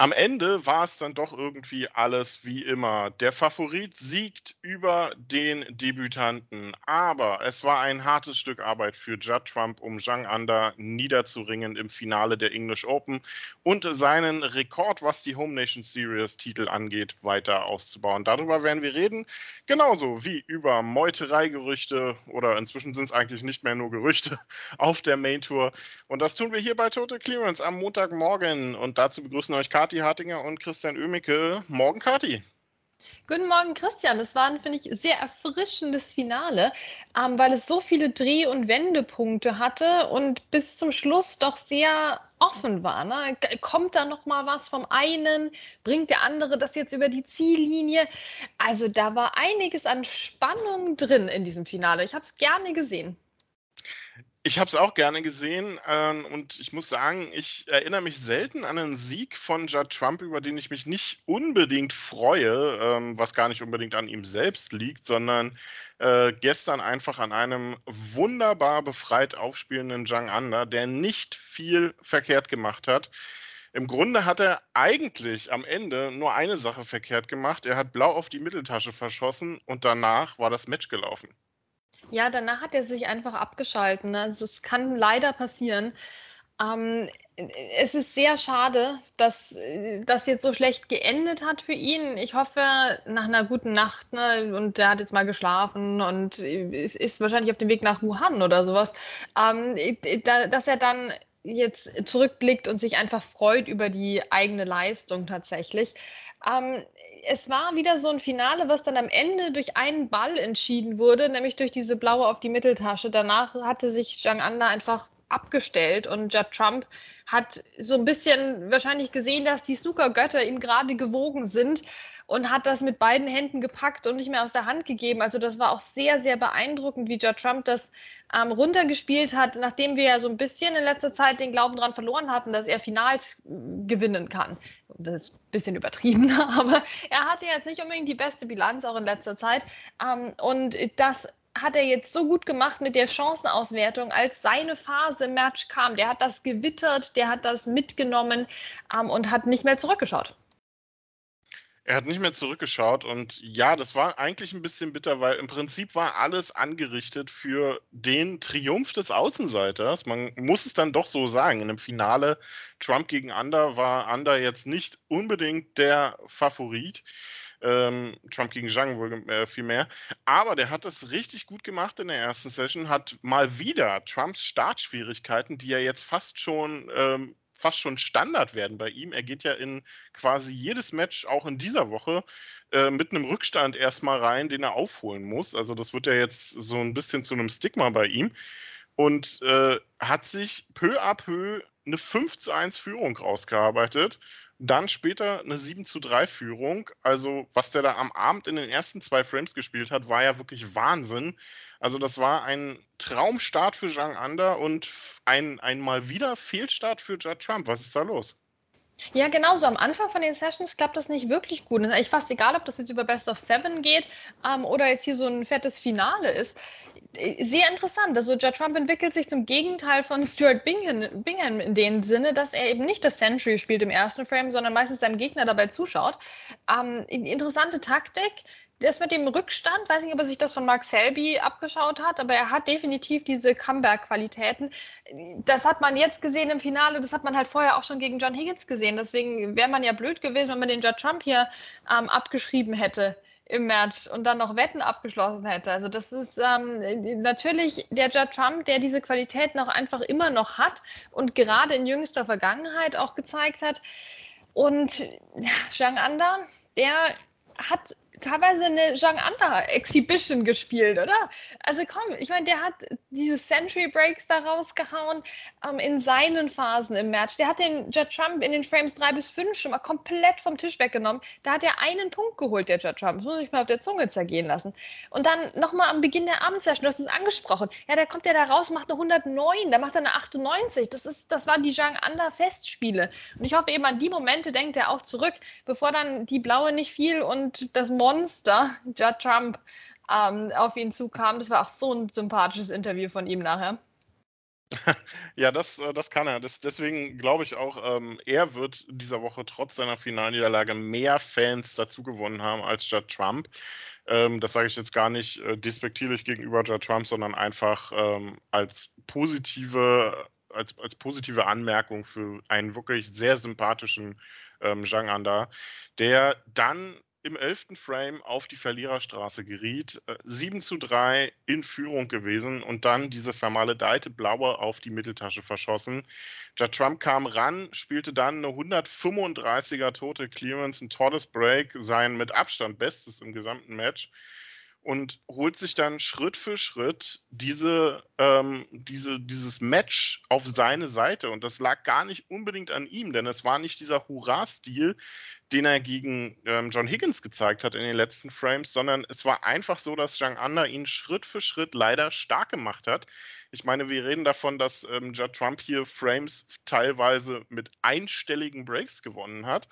Am Ende war es dann doch irgendwie alles wie immer. Der Favorit siegt über den Debütanten, aber es war ein hartes Stück Arbeit für Judd Trump, um Zhang Anda niederzuringen im Finale der English Open und seinen Rekord, was die Home Nation Series Titel angeht, weiter auszubauen. Darüber werden wir reden, genauso wie über Meutereigerüchte oder inzwischen sind es eigentlich nicht mehr nur Gerüchte auf der Main Tour. Und das tun wir hier bei Total Clearance am Montagmorgen und dazu begrüßen euch Kati Hartinger und Christian Oemicke. Morgen, Kati. Guten Morgen, Christian. Das war ein, finde ich, sehr erfrischendes Finale, ähm, weil es so viele Dreh- und Wendepunkte hatte und bis zum Schluss doch sehr offen war. Ne? Kommt da noch mal was vom einen? Bringt der andere das jetzt über die Ziellinie? Also da war einiges an Spannung drin in diesem Finale. Ich habe es gerne gesehen. Ich habe es auch gerne gesehen ähm, und ich muss sagen, ich erinnere mich selten an einen Sieg von Judd Trump, über den ich mich nicht unbedingt freue, ähm, was gar nicht unbedingt an ihm selbst liegt, sondern äh, gestern einfach an einem wunderbar befreit aufspielenden Zhang Anda, der nicht viel verkehrt gemacht hat. Im Grunde hat er eigentlich am Ende nur eine Sache verkehrt gemacht. Er hat blau auf die Mitteltasche verschossen und danach war das Match gelaufen. Ja, danach hat er sich einfach abgeschalten. Ne? Also es kann leider passieren. Ähm, es ist sehr schade, dass das jetzt so schlecht geendet hat für ihn. Ich hoffe, nach einer guten Nacht, ne, und er hat jetzt mal geschlafen und ist, ist wahrscheinlich auf dem Weg nach Wuhan oder sowas, ähm, dass er dann jetzt zurückblickt und sich einfach freut über die eigene Leistung tatsächlich. Ähm, es war wieder so ein Finale, was dann am Ende durch einen Ball entschieden wurde, nämlich durch diese blaue auf die Mitteltasche. Danach hatte sich Zhang Anda einfach abgestellt und Judd Trump hat so ein bisschen wahrscheinlich gesehen, dass die Snooker-Götter ihm gerade gewogen sind und hat das mit beiden Händen gepackt und nicht mehr aus der Hand gegeben. Also das war auch sehr, sehr beeindruckend, wie Judd Trump das ähm, runtergespielt hat, nachdem wir ja so ein bisschen in letzter Zeit den Glauben daran verloren hatten, dass er Finals gewinnen kann. Das ist ein bisschen übertrieben, aber er hatte jetzt nicht unbedingt die beste Bilanz auch in letzter Zeit. Ähm, und das hat er jetzt so gut gemacht mit der Chancenauswertung, als seine Phase im Match kam. Der hat das gewittert, der hat das mitgenommen ähm, und hat nicht mehr zurückgeschaut. Er hat nicht mehr zurückgeschaut und ja, das war eigentlich ein bisschen bitter, weil im Prinzip war alles angerichtet für den Triumph des Außenseiters. Man muss es dann doch so sagen. In einem Finale Trump gegen Ander war Ander jetzt nicht unbedingt der Favorit. Ähm, Trump gegen Zhang wohl äh, viel mehr. Aber der hat das richtig gut gemacht in der ersten Session, hat mal wieder Trumps Startschwierigkeiten, die er jetzt fast schon ähm, fast schon Standard werden bei ihm. Er geht ja in quasi jedes Match, auch in dieser Woche, äh, mit einem Rückstand erstmal rein, den er aufholen muss. Also das wird ja jetzt so ein bisschen zu einem Stigma bei ihm. Und äh, hat sich peu à peu eine 5 zu 1 Führung rausgearbeitet. Dann später eine 7 zu 3 Führung. Also, was der da am Abend in den ersten zwei Frames gespielt hat, war ja wirklich Wahnsinn. Also, das war ein Traumstart für Zhang Anda und ein, ein mal wieder Fehlstart für Judd Trump. Was ist da los? Ja, genau so. Am Anfang von den Sessions klappt das nicht wirklich gut. Es ist eigentlich fast egal, ob das jetzt über Best of Seven geht ähm, oder jetzt hier so ein fettes Finale ist. Sehr interessant. Also Judd Trump entwickelt sich zum Gegenteil von Stuart Bingham, Bingham in dem Sinne, dass er eben nicht das Century spielt im ersten Frame, sondern meistens seinem Gegner dabei zuschaut. Ähm, interessante Taktik das mit dem Rückstand, weiß nicht, ob er sich das von Mark Selby abgeschaut hat, aber er hat definitiv diese Comeback-Qualitäten. Das hat man jetzt gesehen im Finale, das hat man halt vorher auch schon gegen John Higgins gesehen. Deswegen wäre man ja blöd gewesen, wenn man den Judd Trump hier ähm, abgeschrieben hätte im Match und dann noch Wetten abgeschlossen hätte. Also das ist ähm, natürlich der Judd Trump, der diese Qualität noch einfach immer noch hat und gerade in jüngster Vergangenheit auch gezeigt hat. Und Zhang Anda, der hat teilweise eine Zhang Anda Exhibition gespielt, oder? Also komm, ich meine, der hat diese Century Breaks da rausgehauen ähm, in seinen Phasen im Match. Der hat den Judd Trump in den Frames 3 bis 5 schon mal komplett vom Tisch weggenommen. Da hat er einen Punkt geholt, der Judd Trump. Das muss ich mal auf der Zunge zergehen lassen. Und dann nochmal am Beginn der Abendsession, du hast es angesprochen. Ja, da kommt er da raus, macht eine 109, da macht er eine 98. Das, ist, das waren die Zhang Anda Festspiele. Und ich hoffe eben an die Momente denkt er auch zurück, bevor dann die blaue nicht fiel und das Morgen Monster, Judd Trump, ähm, auf ihn zukam. Das war auch so ein sympathisches Interview von ihm nachher. ja, das, äh, das kann er. Das, deswegen glaube ich auch, ähm, er wird dieser Woche trotz seiner Finalniederlage mehr Fans dazu gewonnen haben als Judd Trump. Ähm, das sage ich jetzt gar nicht äh, despektierlich gegenüber Judd Trump, sondern einfach ähm, als positive, als, als positive Anmerkung für einen wirklich sehr sympathischen ähm, Zhang Anda, der dann im elften Frame auf die Verliererstraße geriet, 7 äh, zu 3 in Führung gewesen und dann diese vermaledeite Blaue auf die Mitteltasche verschossen. Der Trump kam ran, spielte dann eine 135er tote Clearance, ein tolles Break, sein mit Abstand bestes im gesamten Match und holt sich dann Schritt für Schritt diese, ähm, diese, dieses Match auf seine Seite. Und das lag gar nicht unbedingt an ihm, denn es war nicht dieser Hurra-Stil, den er gegen ähm, John Higgins gezeigt hat in den letzten Frames, sondern es war einfach so, dass Zhang Anda ihn Schritt für Schritt leider stark gemacht hat. Ich meine, wir reden davon, dass ähm, Judd Trump hier Frames teilweise mit einstelligen Breaks gewonnen hat.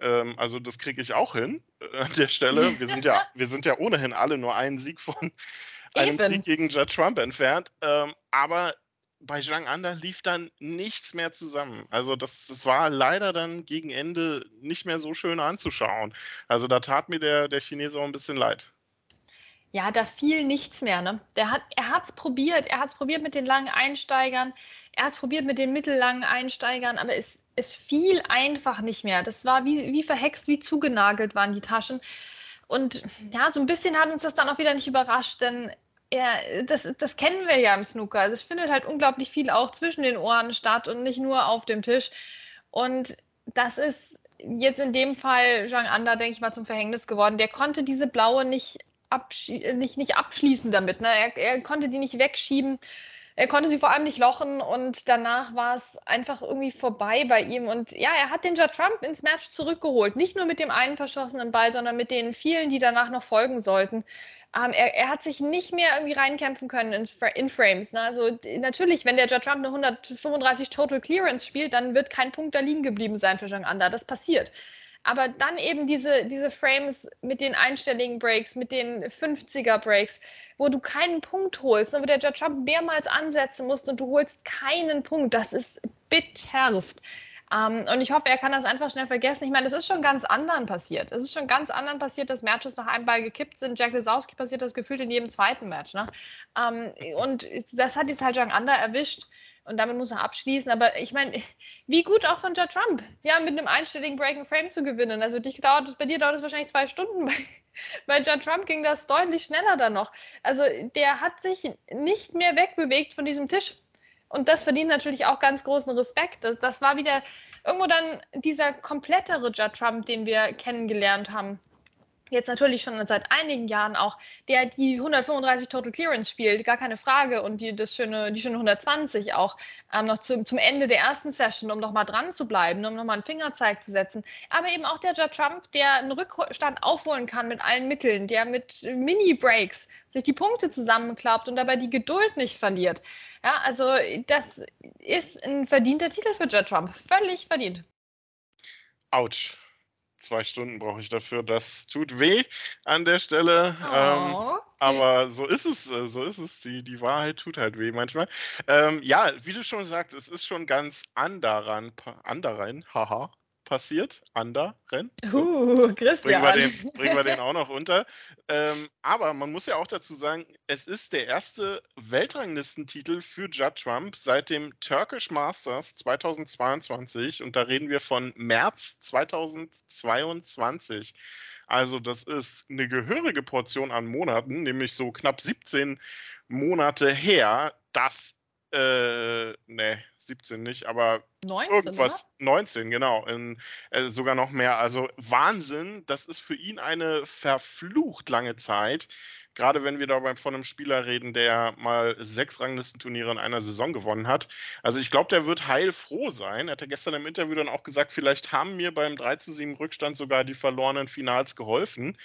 Ähm, also das kriege ich auch hin äh, an der Stelle. Wir sind ja, wir sind ja ohnehin alle nur einen Sieg von einem Eben. Sieg gegen Judd Trump entfernt. Ähm, aber bei Zhang Anda lief dann nichts mehr zusammen. Also das, das war leider dann gegen Ende nicht mehr so schön anzuschauen. Also da tat mir der, der Chinese auch ein bisschen leid. Ja, da fiel nichts mehr. Ne? Der hat, er hat es probiert. Er hat es probiert mit den langen Einsteigern. Er hat es probiert mit den mittellangen Einsteigern. Aber es, es fiel einfach nicht mehr. Das war wie, wie verhext, wie zugenagelt waren die Taschen. Und ja, so ein bisschen hat uns das dann auch wieder nicht überrascht, denn ja, das, das kennen wir ja im Snooker. Es findet halt unglaublich viel auch zwischen den Ohren statt und nicht nur auf dem Tisch. Und das ist jetzt in dem Fall Zhang Anda, denke ich mal, zum Verhängnis geworden. Der konnte diese blaue nicht, nicht, nicht abschließen damit. Ne? Er, er konnte die nicht wegschieben er konnte sie vor allem nicht lochen und danach war es einfach irgendwie vorbei bei ihm. Und ja, er hat den Judd Trump ins Match zurückgeholt. Nicht nur mit dem einen verschossenen Ball, sondern mit den vielen, die danach noch folgen sollten. Ähm, er, er, hat sich nicht mehr irgendwie reinkämpfen können in, in Frames. Ne? Also natürlich, wenn der Judd Trump eine 135 Total Clearance spielt, dann wird kein Punkt da liegen geblieben sein für Zhang Anda. Das passiert. Aber dann eben diese, diese Frames mit den einstelligen Breaks, mit den 50er Breaks, wo du keinen Punkt holst und wo der Judge Trump mehrmals ansetzen musst und du holst keinen Punkt. Das ist bitterst. Um, ähm, und ich hoffe, er kann das einfach schnell vergessen. Ich meine, es ist schon ganz anderen passiert. Es ist schon ganz anderen passiert, dass Matches nach einem Ball gekippt sind. Jack Lesowski passiert das gefühlt in jedem zweiten Match. Ne? Um, ähm, und das hat jetzt halt Jang Ander erwischt und damit muss er abschließen. Aber ich meine, wie gut auch von Judd Trump, ja, mit einem einstelligen Breaking Frame zu gewinnen. Also dich dauert, bei dir dauert es wahrscheinlich zwei Stunden. Bei, bei Judd Trump ging das deutlich schneller dann noch. Also der hat sich nicht mehr wegbewegt von diesem Tisch. Und das verdient natürlich auch ganz großen Respekt. Das, das war wieder irgendwo dann dieser komplettere Judd Trump, den wir kennengelernt haben jetzt natürlich schon seit einigen Jahren auch, der die 135 Total Clearance spielt, gar keine Frage, und die, das schöne, die schöne 120 auch ähm, noch zum, zum Ende der ersten Session, um nochmal dran zu bleiben, um nochmal einen Fingerzeig zu setzen. Aber eben auch der Judd Trump, der einen Rückstand aufholen kann mit allen Mitteln, der mit Mini-Breaks sich die Punkte zusammenklappt und dabei die Geduld nicht verliert. Ja, also das ist ein verdienter Titel für Judd Trump. Völlig verdient. Autsch zwei Stunden brauche ich dafür. Das tut weh an der Stelle. Ähm, oh. Ähm, aber so ist es, äh, so ist es. Die, die Wahrheit tut halt weh manchmal. Ähm, ja, wie du schon sagst, es ist schon ganz anderan, anderan, haha, passiert. Anderen. So. Uh, Christian. Bringen wir den, bringen wir den auch noch unter. Ähm, aber man muss ja auch dazu sagen, es ist der erste Weltranglistentitel für Judd Trump seit dem Turkish Masters 2022. Und da reden wir von März 2022. Also das ist eine gehörige Portion an Monaten, nämlich so knapp 17 Monate her, dass äh, ne, 17 nicht, aber 19, irgendwas, oder? 19, genau, in, äh, sogar noch mehr. Also Wahnsinn, das ist für ihn eine verflucht lange Zeit. Gerade wenn wir dabei von einem Spieler reden, der mal sechs Ranglistenturniere in einer Saison gewonnen hat. Also ich glaube, der wird heilfroh sein. Er hat ja gestern im Interview dann auch gesagt, vielleicht haben mir beim 3 zu 7 Rückstand sogar die verlorenen Finals geholfen.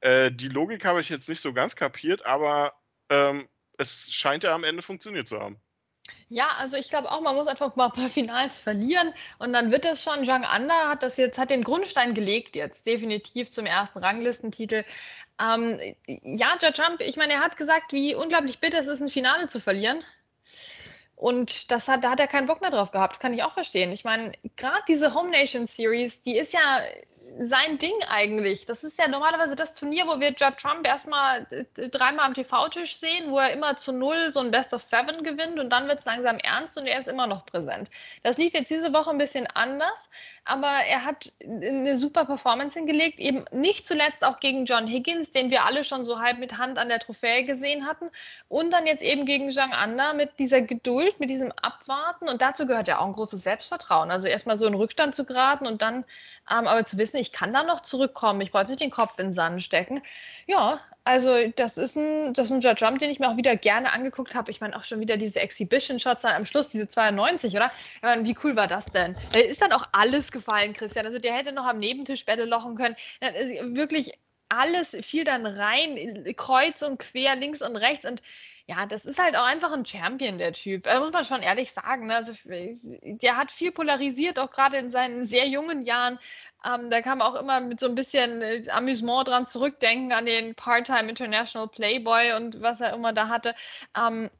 Äh, die Logik habe ich jetzt nicht so ganz kapiert, aber ähm, es scheint ja am Ende funktioniert zu haben. Ja, also ich glaube auch, man muss einfach mal ein paar Finals verlieren und dann wird es schon. Zhang Anda hat das jetzt, hat den Grundstein gelegt jetzt, definitiv zum ersten Ranglistentitel. Ähm, ja, Judge Trump, ich meine, er hat gesagt, wie unglaublich bitter es ist, ein Finale zu verlieren. Und das hat, da hat er keinen Bock mehr drauf gehabt, kann ich auch verstehen. Ich meine, gerade diese Home Nation Series, die ist ja sein Ding eigentlich. Das ist ja normalerweise das Turnier, wo wir Judd Trump erstmal äh, dreimal am TV-Tisch sehen, wo er immer zu null so ein Best of Seven gewinnt und dann wird es langsam ernst und er ist immer noch präsent. Das lief jetzt diese Woche ein bisschen anders, aber er hat eine super Performance hingelegt, eben nicht zuletzt auch gegen John Higgins, den wir alle schon so halb mit Hand an der Trophäe gesehen hatten und dann jetzt eben gegen Zhang Anda mit dieser Geduld, mit diesem Abwarten und dazu gehört ja auch ein großes Selbstvertrauen. Also erstmal so in Rückstand zu geraten und dann ähm, aber zu wissen, ich kann da noch zurückkommen, ich brauche nicht den Kopf in den Sand stecken. Ja, also das ist ein, das ist ein Judge Trump, den ich mir auch wieder gerne angeguckt habe. Ich meine auch schon wieder diese Exhibition-Shots dann am Schluss, diese 92, oder? Ich meine, wie cool war das denn? Da ist dann auch alles gefallen, Christian. Also der hätte noch am Nebentisch Bälle lochen können. Wirklich alles fiel dann rein, kreuz und quer, links und rechts. Und ja, das ist halt auch einfach ein Champion, der Typ. Da muss man schon ehrlich sagen. Ne? Also, der hat viel polarisiert, auch gerade in seinen sehr jungen Jahren. Ähm, da kann man auch immer mit so ein bisschen äh, Amüsement dran zurückdenken an den Part-Time International Playboy und was er immer da hatte. Ähm,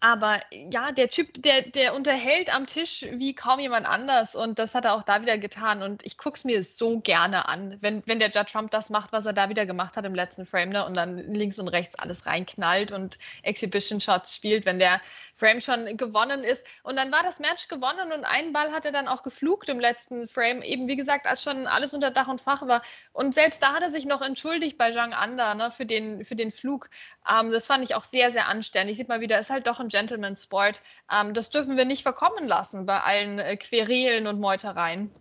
aber ja, der Typ, der, der unterhält am Tisch wie kaum jemand anders und das hat er auch da wieder getan und ich gucke es mir so gerne an, wenn, wenn der Judge Trump das macht, was er da wieder gemacht hat im letzten Frame ne, und dann links und rechts alles reinknallt und Exhibition Shots spielt, wenn der Frame schon gewonnen ist. Und dann war das Match gewonnen und einen Ball hat er dann auch geflugt im letzten Frame, eben wie gesagt, als schon alles unter Dach und Fach war. Und selbst da hat er sich noch entschuldigt bei Zhang Anda ne, für, den, für den Flug. Ähm, das fand ich auch sehr, sehr anständig. Sieht mal wieder, ist halt doch ein Gentleman Sport. Ähm, das dürfen wir nicht verkommen lassen bei allen äh, Querelen und Meutereien.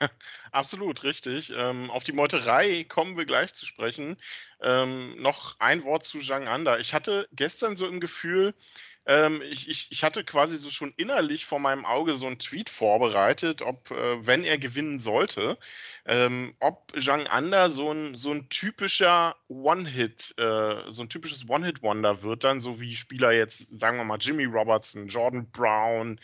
Absolut, richtig. Ähm, auf die Meuterei kommen wir gleich zu sprechen. Ähm, noch ein Wort zu Zhang Anda. Ich hatte gestern so im Gefühl, ähm, ich, ich, ich, hatte quasi so schon innerlich vor meinem Auge so einen Tweet vorbereitet, ob, äh, wenn er gewinnen sollte, ähm, ob Zhang Anda so ein, so ein typischer One-Hit, äh, so ein typisches One-Hit-Wonder wird dann, so wie Spieler jetzt, sagen wir mal, Jimmy Robertson, Jordan Brown,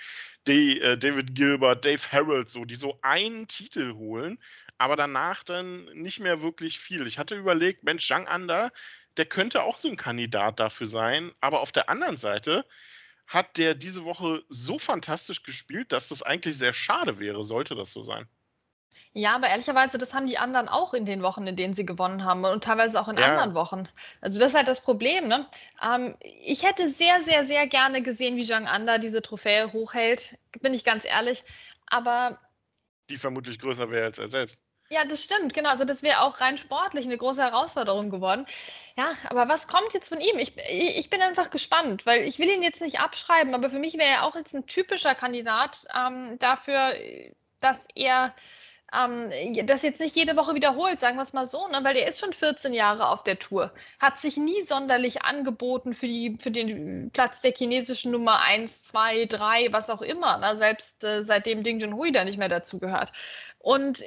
D, äh, David Gilbert, Dave Harold, so, die so einen Titel holen, aber danach dann nicht mehr wirklich viel. Ich hatte überlegt, Mensch, Zhang Anda, der könnte auch so ein Kandidat dafür sein. Aber auf der anderen Seite hat der diese Woche so fantastisch gespielt, dass das eigentlich sehr schade wäre, sollte das so sein. Ja, aber ehrlicherweise, das haben die anderen auch in den Wochen, in denen sie gewonnen haben und teilweise auch in ja. anderen Wochen. Also das ist halt das Problem. Ne? Ähm, ich hätte sehr, sehr, sehr gerne gesehen, wie Zhang Anda diese Trophäe hochhält, bin ich ganz ehrlich. Aber die vermutlich größer wäre als er selbst. Ja, das stimmt, genau. Also das wäre auch rein sportlich eine große Herausforderung geworden. Ja, aber was kommt jetzt von ihm? Ich, ich bin einfach gespannt, weil ich will ihn jetzt nicht abschreiben, aber für mich wäre er auch jetzt ein typischer Kandidat ähm, dafür, dass er ähm, das jetzt nicht jede Woche wiederholt, sagen wir es mal so, ne? weil der ist schon 14 Jahre auf der Tour, hat sich nie sonderlich angeboten für, die, für den Platz der chinesischen Nummer 1, 2, 3, was auch immer, ne? selbst äh, seitdem Ding Junhui da nicht mehr dazu gehört. Und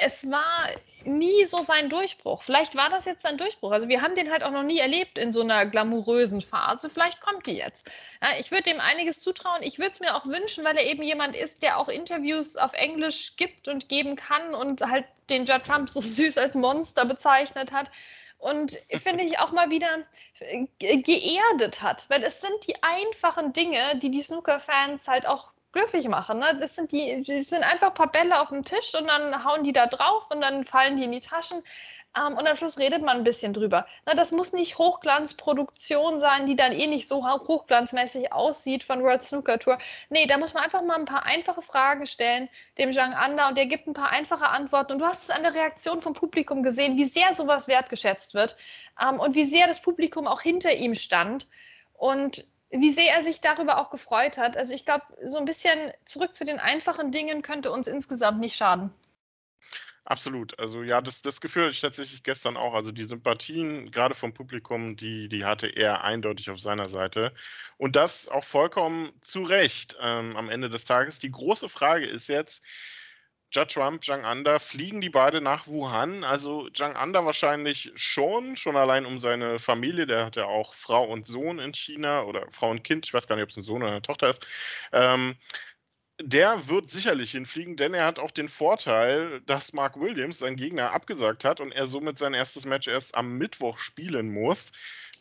es war nie so sein Durchbruch. Vielleicht war das jetzt sein Durchbruch. Also wir haben den halt auch noch nie erlebt in so einer glamourösen Phase. Vielleicht kommt die jetzt. Ja, ich würde dem einiges zutrauen. Ich würde es mir auch wünschen, weil er eben jemand ist, der auch Interviews auf Englisch gibt und geben kann und halt den Judd Trump so süß als Monster bezeichnet hat. Und finde ich auch mal wieder geerdet hat, weil es sind die einfachen Dinge, die die Snooker-Fans halt auch glücklich machen. Ne? Das sind die, die sind einfach ein paar Bälle auf dem Tisch und dann hauen die da drauf und dann fallen die in die Taschen. Ähm, und am Schluss redet man ein bisschen drüber. Na, das muss nicht Hochglanzproduktion sein, die dann eh nicht so hochglanzmäßig aussieht von World Snooker Tour. Nee, da muss man einfach mal ein paar einfache Fragen stellen, dem Zhang Anda, und der gibt ein paar einfache Antworten. Und du hast es an der Reaktion vom Publikum gesehen, wie sehr sowas wertgeschätzt wird ähm, und wie sehr das Publikum auch hinter ihm stand. Und wie sehr er sich darüber auch gefreut hat. Also ich glaube, so ein bisschen zurück zu den einfachen Dingen könnte uns insgesamt nicht schaden. Absolut. Also ja, das, das Gefühl hatte ich tatsächlich gestern auch. Also die Sympathien, gerade vom Publikum, die, die hatte er eindeutig auf seiner Seite. Und das auch vollkommen zu Recht ähm, am Ende des Tages. Die große Frage ist jetzt, Judd Trump, Zhang Anda, fliegen die beide nach Wuhan. Also Zhang Anda wahrscheinlich schon, schon allein um seine Familie. Der hat ja auch Frau und Sohn in China oder Frau und Kind. Ich weiß gar nicht, ob es ein Sohn oder eine Tochter ist. Ähm, der wird sicherlich hinfliegen, denn er hat auch den Vorteil, dass Mark Williams, sein Gegner, abgesagt hat und er somit sein erstes Match erst am Mittwoch spielen muss.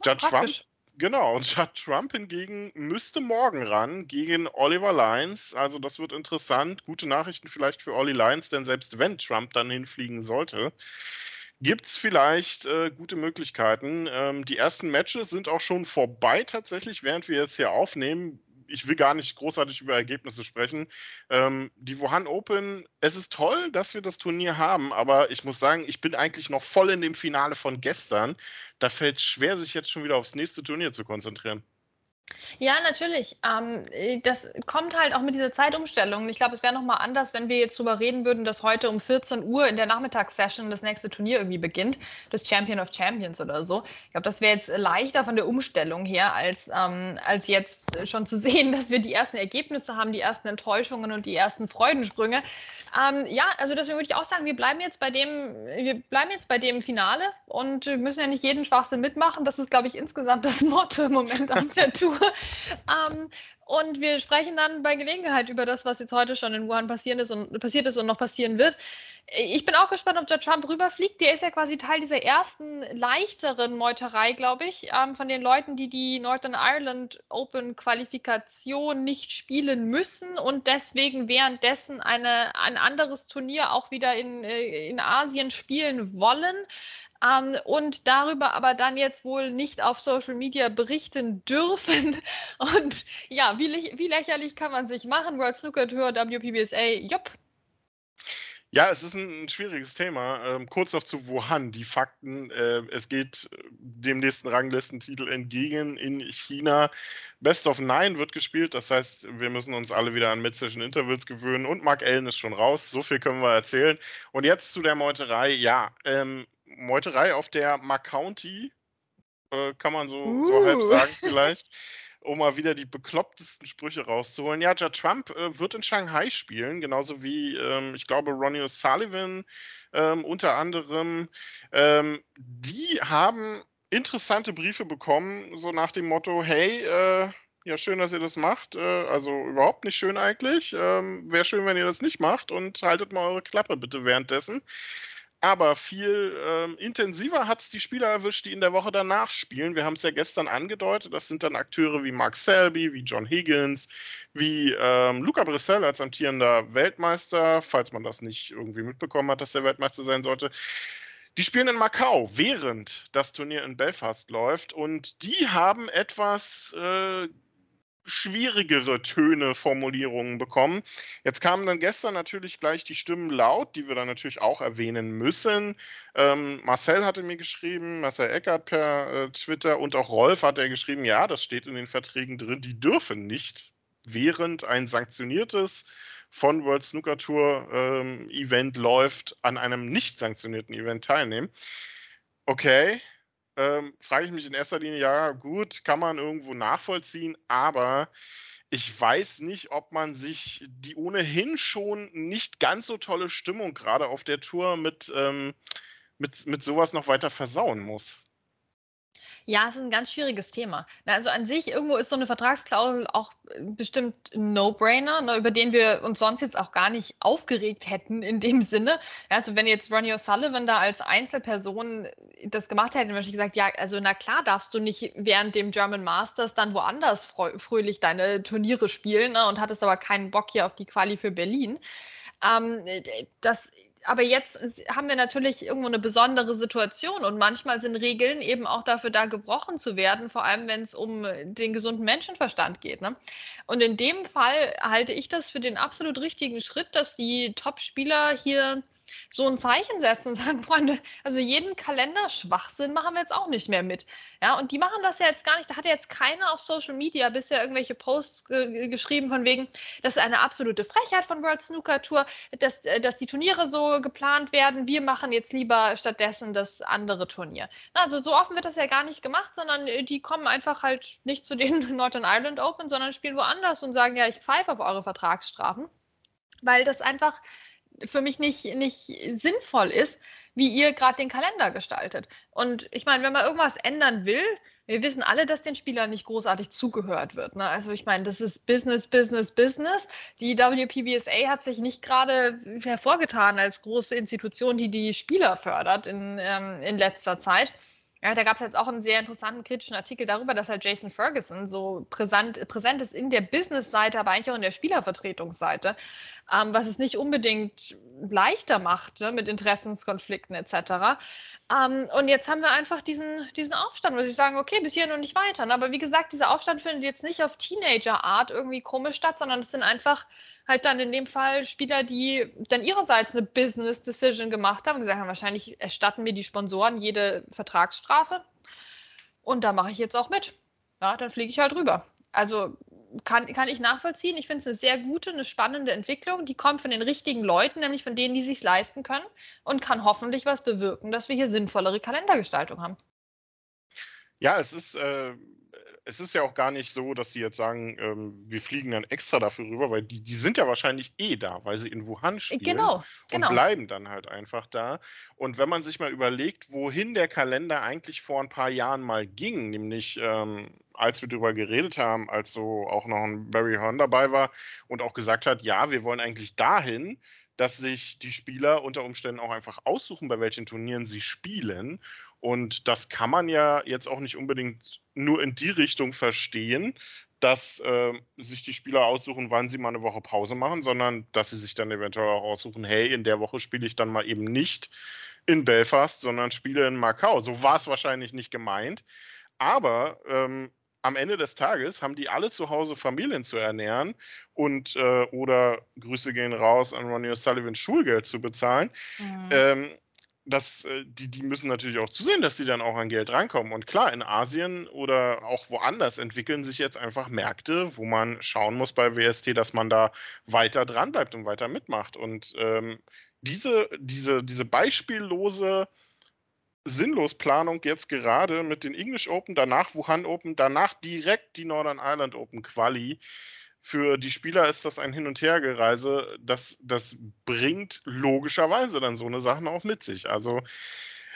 Judge Trump, genau, und Judd Trump hingegen müsste morgen ran gegen Oliver Lyons. Also das wird interessant. Gute Nachrichten vielleicht für Olli Lyons, denn selbst wenn Trump dann hinfliegen sollte, gibt es vielleicht äh, gute Möglichkeiten. Ähm, die ersten Matches sind auch schon vorbei tatsächlich, während wir jetzt hier aufnehmen ich will gar nicht großartig über Ergebnisse sprechen. Ähm, die Wuhan Open, es ist toll, dass wir das Turnier haben, aber ich muss sagen, ich bin eigentlich noch voll in dem Finale von gestern. Da fällt es schwer, sich jetzt schon wieder aufs nächste Turnier zu konzentrieren. Ja, natürlich. Ähm, das kommt halt auch mit dieser Zeitumstellung. Ich glaube, es wäre nochmal anders, wenn wir jetzt darüber reden würden, dass heute um 14 Uhr in der Nachmittagssession das nächste Turnier irgendwie beginnt, das Champion of Champions oder so. Ich glaube, das wäre jetzt leichter von der Umstellung her, als, ähm, als jetzt schon zu sehen, dass wir die ersten Ergebnisse haben, die ersten Enttäuschungen und die ersten Freudensprünge. Ähm, ja, also deswegen würde ich auch sagen, wir bleiben jetzt bei dem, wir bleiben jetzt bei dem Finale und müssen ja nicht jeden Schwachsinn mitmachen. Das ist, glaube ich, insgesamt das Motto im Moment an der Tour. ähm, und wir sprechen dann bei Gelegenheit über das, was jetzt heute schon in Wuhan passiert ist und, passiert ist und noch passieren wird. Ich bin auch gespannt, ob der Trump rüberfliegt. Der ist ja quasi Teil dieser ersten leichteren Meuterei, glaube ich, ähm, von den Leuten, die die Northern Ireland Open Qualifikation nicht spielen müssen und deswegen währenddessen eine, ein anderes Turnier auch wieder in, äh, in Asien spielen wollen. Ähm, und darüber aber dann jetzt wohl nicht auf Social Media berichten dürfen. Und ja, wie, wie lächerlich kann man sich machen? World Snooker Tour, WPBSA, jupp, ja, es ist ein, schwieriges Thema. Ähm, kurz noch zu Wuhan. Die Fakten, äh, es geht dem nächsten Ranglistentitel entgegen in China. Best of Nine wird gespielt, das heißt, wir müssen uns alle wieder an Mid-Session Intervals gewöhnen und Mark Allen ist schon raus. So viel können wir erzählen. Und jetzt zu der Meuterei. Ja, ähm, Meuterei auf der Macounty, äh, kann man so, uh. so halb sagen vielleicht um mal wieder die beklopptesten Sprüche rauszuholen. Ja, Ja Trump äh, wird in Shanghai spielen, genauso wie, ähm, ich glaube, Ronnie O'Sullivan ähm, unter anderem. Ähm, die haben interessante Briefe bekommen, so nach dem Motto, hey, äh, ja, schön, dass ihr das macht. Äh, also überhaupt nicht schön eigentlich. Ähm, Wäre schön, wenn ihr das nicht macht und haltet mal eure Klappe bitte währenddessen. Aber viel ähm, intensiver hat es die Spieler erwischt, die in der Woche danach spielen. Wir haben es ja gestern angedeutet. Das sind dann Akteure wie Mark Selby, wie John Higgins, wie ähm, Luca Brissell als amtierender Weltmeister, falls man das nicht irgendwie mitbekommen hat, dass er Weltmeister sein sollte. Die spielen in Macau, während das Turnier in Belfast läuft. Und die haben etwas äh, schwierigere Töne, Formulierungen bekommen. Jetzt kamen dann gestern natürlich gleich die Stimmen laut, die wir dann natürlich auch erwähnen müssen. Ähm, Marcel hatte mir geschrieben, Marcel Eckert per äh, Twitter und auch Rolf hat er geschrieben, ja, das steht in den Verträgen drin, die dürfen nicht während ein sanktioniertes von World Snooker Tour ähm, Event läuft, an einem nicht sanktionierten Event teilnehmen. Okay, ähm, frage ich mich in erster Linie, ja gut, kann man irgendwo nachvollziehen, aber ich weiß nicht, ob man sich die ohnehin schon nicht ganz so tolle Stimmung gerade auf der Tour mit, ähm, mit, mit sowas noch weiter versauen muss. Ja, es ist ein ganz schwieriges Thema. Also an sich, irgendwo ist so eine Vertragsklausel auch äh, bestimmt ein No-Brainer, ne, über den wir uns sonst jetzt auch gar nicht aufgeregt hätten in dem Sinne. Also wenn jetzt Ronnie O'Sullivan da als Einzelperson das gemacht hätte, hätte ich gesagt, ja, also na klar darfst du nicht während dem German Masters dann woanders fröhlich deine Turniere spielen ne, und hattest aber keinen Bock hier auf die Quali für Berlin. Ähm, das aber jetzt haben wir natürlich irgendwo eine besondere Situation und manchmal sind Regeln eben auch dafür da, gebrochen zu werden, vor allem wenn es um den gesunden Menschenverstand geht. Ne? Und in dem Fall halte ich das für den absolut richtigen Schritt, dass die Top-Spieler hier so ein Zeichen setzen und sagen, Freunde, also jeden Kalenderschwachsinn machen wir jetzt auch nicht mehr mit. Ja, und die machen das ja jetzt gar nicht. Da hat ja jetzt keiner auf Social Media bisher irgendwelche Posts ge geschrieben von wegen, das ist eine absolute Frechheit von World Snooker Tour, dass, äh, dass die Turniere so geplant werden. Wir machen jetzt lieber stattdessen das andere Turnier. Also so offen wird das ja gar nicht gemacht, sondern äh, die kommen einfach halt nicht zu den Northern Ireland Open, sondern spielen woanders und sagen, ja, ich pfeife auf eure Vertragsstrafen. Weil das einfach für mich nicht, nicht sinnvoll ist, wie ihr gerade den Kalender gestaltet. Und ich meine, wenn man irgendwas ändern will, wir wissen alle, dass den Spielern nicht großartig zugehört wird. Ne? Also ich meine, das ist Business, Business, Business. Die WPBSA hat sich nicht gerade hervorgetan als große Institution, die die Spieler fördert in, ähm, in letzter Zeit. Ja, da gab es jetzt auch einen sehr interessanten kritischen Artikel darüber, dass halt Jason Ferguson so präsent, präsent ist in der Business-Seite, aber eigentlich auch in der Spielervertretungsseite, ähm, was es nicht unbedingt leichter macht ne, mit Interessenskonflikten etc. Ähm, und jetzt haben wir einfach diesen, diesen Aufstand, wo sie sagen, okay, bis hier und nicht weiter. Aber wie gesagt, dieser Aufstand findet jetzt nicht auf Teenager-Art irgendwie komisch statt, sondern es sind einfach halt dann in dem Fall Spieler, die dann ihrerseits eine Business Decision gemacht haben und gesagt haben, wahrscheinlich erstatten mir die Sponsoren jede Vertragsstrafe. Und da mache ich jetzt auch mit. Ja, dann fliege ich halt rüber. Also kann, kann ich nachvollziehen. Ich finde es eine sehr gute, eine spannende Entwicklung. Die kommt von den richtigen Leuten, nämlich von denen, die sich leisten können und kann hoffentlich was bewirken, dass wir hier sinnvollere Kalendergestaltung haben. Ja, es ist, äh, es ist ja auch gar nicht so, dass sie jetzt sagen, ähm, wir fliegen dann extra dafür rüber, weil die, die sind ja wahrscheinlich eh da, weil sie in Wuhan spielen genau, genau. und bleiben dann halt einfach da. Und wenn man sich mal überlegt, wohin der Kalender eigentlich vor ein paar Jahren mal ging, nämlich ähm, als wir darüber geredet haben, als so auch noch ein Barry Horn dabei war und auch gesagt hat, ja, wir wollen eigentlich dahin, dass sich die Spieler unter Umständen auch einfach aussuchen, bei welchen Turnieren sie spielen. Und das kann man ja jetzt auch nicht unbedingt nur in die Richtung verstehen, dass äh, sich die Spieler aussuchen, wann sie mal eine Woche Pause machen, sondern dass sie sich dann eventuell auch aussuchen, hey, in der Woche spiele ich dann mal eben nicht in Belfast, sondern spiele in Macau. So war es wahrscheinlich nicht gemeint. Aber ähm, am Ende des Tages haben die alle zu Hause Familien zu ernähren und äh, oder Grüße gehen raus an Ronnie O'Sullivan Schulgeld zu bezahlen. Mhm. Ähm, das, äh, die, die müssen natürlich auch zusehen, dass sie dann auch an Geld reinkommen. Und klar, in Asien oder auch woanders entwickeln sich jetzt einfach Märkte, wo man schauen muss bei WST, dass man da weiter dran bleibt und weiter mitmacht. Und ähm, diese, diese, diese beispiellose Sinnlosplanung jetzt gerade mit den English Open, danach Wuhan Open, danach direkt die Northern Ireland Open Quali, für die Spieler ist das ein Hin- und Hergereise. Das, das bringt logischerweise dann so eine Sachen auch mit sich. Also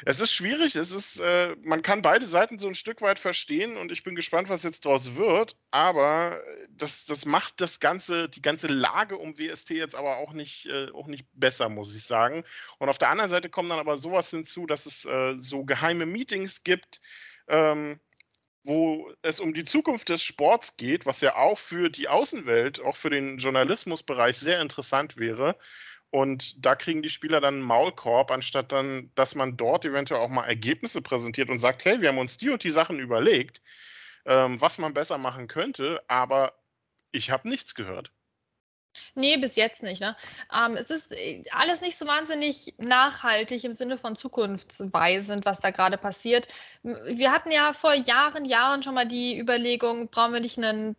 es ist schwierig, es ist, äh, man kann beide Seiten so ein Stück weit verstehen und ich bin gespannt, was jetzt draus wird, aber das, das macht das ganze, die ganze Lage um WST jetzt aber auch nicht, äh, auch nicht besser, muss ich sagen. Und auf der anderen Seite kommt dann aber sowas hinzu, dass es äh, so geheime Meetings gibt, ähm, wo es um die Zukunft des Sports geht, was ja auch für die Außenwelt, auch für den Journalismusbereich sehr interessant wäre. Und da kriegen die Spieler dann einen Maulkorb, anstatt dann, dass man dort eventuell auch mal Ergebnisse präsentiert und sagt, hey, wir haben uns die und die Sachen überlegt, ähm, was man besser machen könnte, aber ich habe nichts gehört. Nee, bis jetzt nicht. Ne? Ähm, es ist äh, alles nicht so wahnsinnig nachhaltig im Sinne von zukunftsweisend, was da gerade passiert. Wir hatten ja vor Jahren, Jahren schon mal die Überlegung, brauchen wir nicht einen,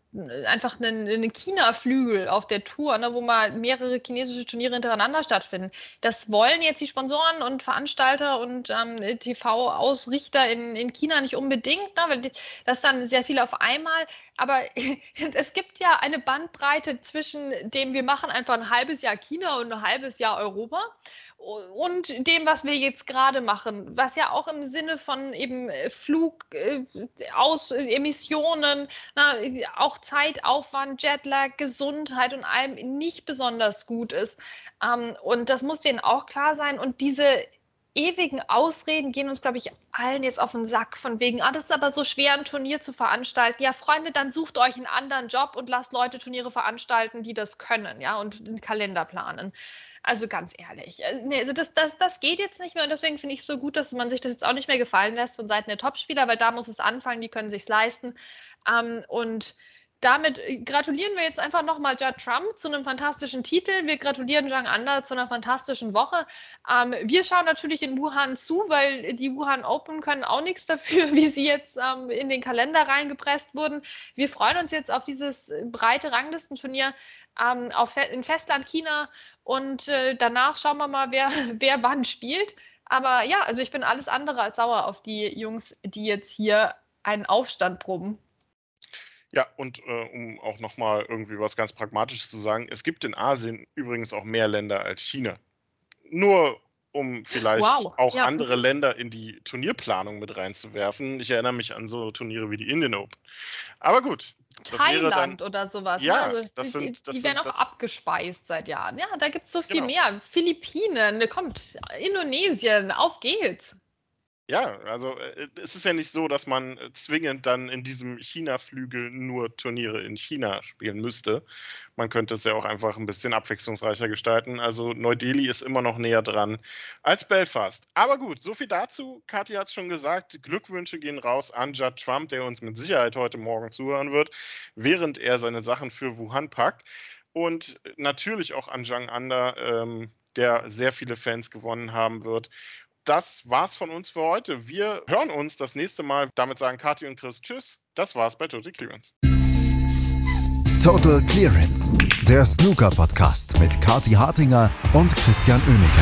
einfach einen, einen China-Flügel auf der Tour, ne, wo mal mehrere chinesische Turniere hintereinander stattfinden. Das wollen jetzt die Sponsoren und Veranstalter und ähm, TV-Ausrichter in, in China nicht unbedingt, ne, weil das dann sehr viel auf einmal. Aber es gibt ja eine Bandbreite zwischen dem, dem wir machen einfach ein halbes Jahr China und ein halbes Jahr Europa und dem, was wir jetzt gerade machen, was ja auch im Sinne von eben äh, Flug äh, aus äh, Emissionen, na, auch Zeitaufwand, Jetlag, Gesundheit und allem nicht besonders gut ist. Ähm, und das muss denen auch klar sein. Und diese ewigen Ausreden gehen uns, glaube ich, allen jetzt auf den Sack, von wegen, ah, das ist aber so schwer, ein Turnier zu veranstalten. Ja, Freunde, dann sucht euch einen anderen Job und lasst Leute Turniere veranstalten, die das können, ja, und einen Kalender planen. Also ganz ehrlich, äh, nee, also das, das, das geht jetzt nicht mehr und deswegen finde ich es so gut, dass man sich das jetzt auch nicht mehr gefallen lässt von Seiten der Topspieler, weil da muss es anfangen, die können sich leisten. Ähm, und damit äh, gratulieren wir jetzt einfach nochmal Judd Trump zu einem fantastischen Titel. Wir gratulieren Zhang Anda zu einer fantastischen Woche. Ähm, wir schauen natürlich in Wuhan zu, weil die Wuhan Open können auch nichts dafür, wie sie jetzt ähm, in den Kalender reingepresst wurden. Wir freuen uns jetzt auf dieses breite Ranglistenturnier ähm, auf, in Festland China und äh, danach schauen wir mal, wer, wer wann spielt. Aber ja, also ich bin alles andere als sauer auf die Jungs, die jetzt hier einen Aufstand proben. Ja, und äh, um auch nochmal irgendwie was ganz Pragmatisches zu sagen, es gibt in Asien übrigens auch mehr Länder als China. nur um vielleicht Wow, auch ja. andere Länder in die Turnierplanung mit reinzuwerfen. Ich erinnere mich an so Turniere wie die Indian Open. Aber gut, das wäre dann Thailand oder sowas. Ja, ne? also das die, sind- das die sind- werden auch abgespeist seit Jahren. Ja, da gibt es so viel Genau. mehr. Philippinen, ne, kommt, Indonesien, auf geht's. Ja, also äh, es ist ja nicht so, dass man äh, zwingend dann in diesem China-Flügel nur Turniere in China spielen müsste. Man könnte es ja auch einfach ein bisschen abwechslungsreicher gestalten. Also Neu-Delhi ist immer noch näher dran als Belfast. Aber gut, so viel dazu. Kathi hat es schon gesagt. Glückwünsche gehen raus an Judd Trump, der uns mit Sicherheit heute Morgen zuhören wird, während er seine Sachen für Wuhan packt. Und natürlich auch an Zhang Anda, ähm, der sehr viele Fans gewonnen haben wird das war's von uns für heute. Wir hören uns das nächste Mal. Damit sagen Kathi und Chris Tschüss. Das war's bei Total Clearance. Total Clearance, der Snooker-Podcast mit Kati Hartinger und Christian Oemeke.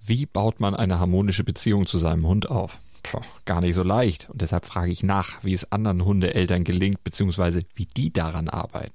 Wie baut man eine harmonische Beziehung zu seinem Hund auf? Puh, gar nicht so leicht. Und deshalb frage ich nach, wie es anderen Hundeeltern gelingt, beziehungsweise wie die daran arbeiten.